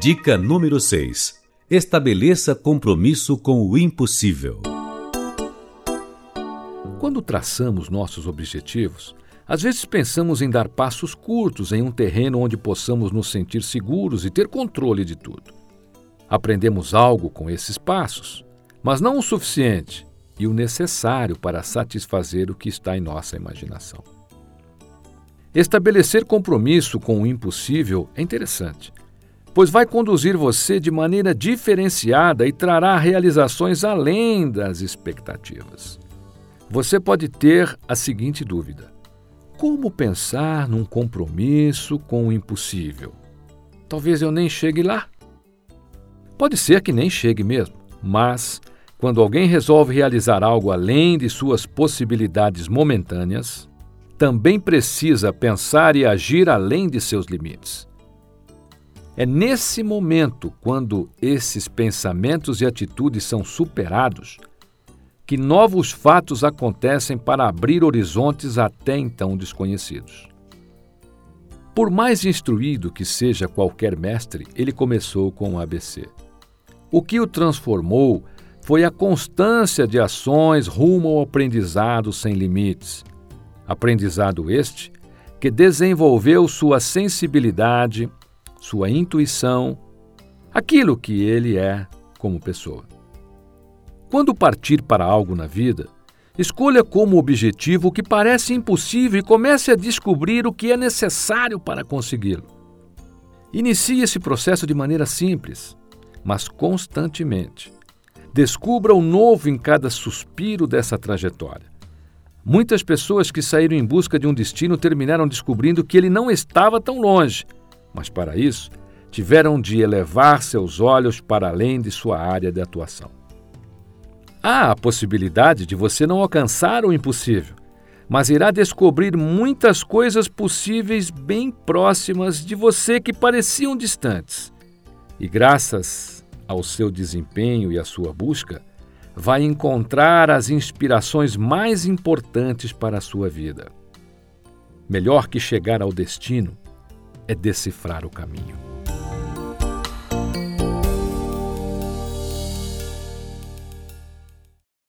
Dica número 6. Estabeleça compromisso com o impossível. Quando traçamos nossos objetivos, às vezes pensamos em dar passos curtos em um terreno onde possamos nos sentir seguros e ter controle de tudo. Aprendemos algo com esses passos, mas não o suficiente e o necessário para satisfazer o que está em nossa imaginação. Estabelecer compromisso com o impossível é interessante, pois vai conduzir você de maneira diferenciada e trará realizações além das expectativas. Você pode ter a seguinte dúvida: como pensar num compromisso com o impossível? Talvez eu nem chegue lá. Pode ser que nem chegue mesmo, mas quando alguém resolve realizar algo além de suas possibilidades momentâneas, também precisa pensar e agir além de seus limites. É nesse momento, quando esses pensamentos e atitudes são superados, que novos fatos acontecem para abrir horizontes até então desconhecidos. Por mais instruído que seja qualquer mestre, ele começou com o ABC. O que o transformou foi a constância de ações rumo ao aprendizado sem limites. Aprendizado este que desenvolveu sua sensibilidade, sua intuição, aquilo que ele é como pessoa. Quando partir para algo na vida, escolha como objetivo o que parece impossível e comece a descobrir o que é necessário para consegui-lo. Inicie esse processo de maneira simples, mas constantemente. Descubra o novo em cada suspiro dessa trajetória. Muitas pessoas que saíram em busca de um destino terminaram descobrindo que ele não estava tão longe, mas para isso tiveram de elevar seus olhos para além de sua área de atuação. Há a possibilidade de você não alcançar o impossível, mas irá descobrir muitas coisas possíveis bem próximas de você que pareciam distantes. E graças ao seu desempenho e à sua busca, vai encontrar as inspirações mais importantes para a sua vida. Melhor que chegar ao destino é decifrar o caminho.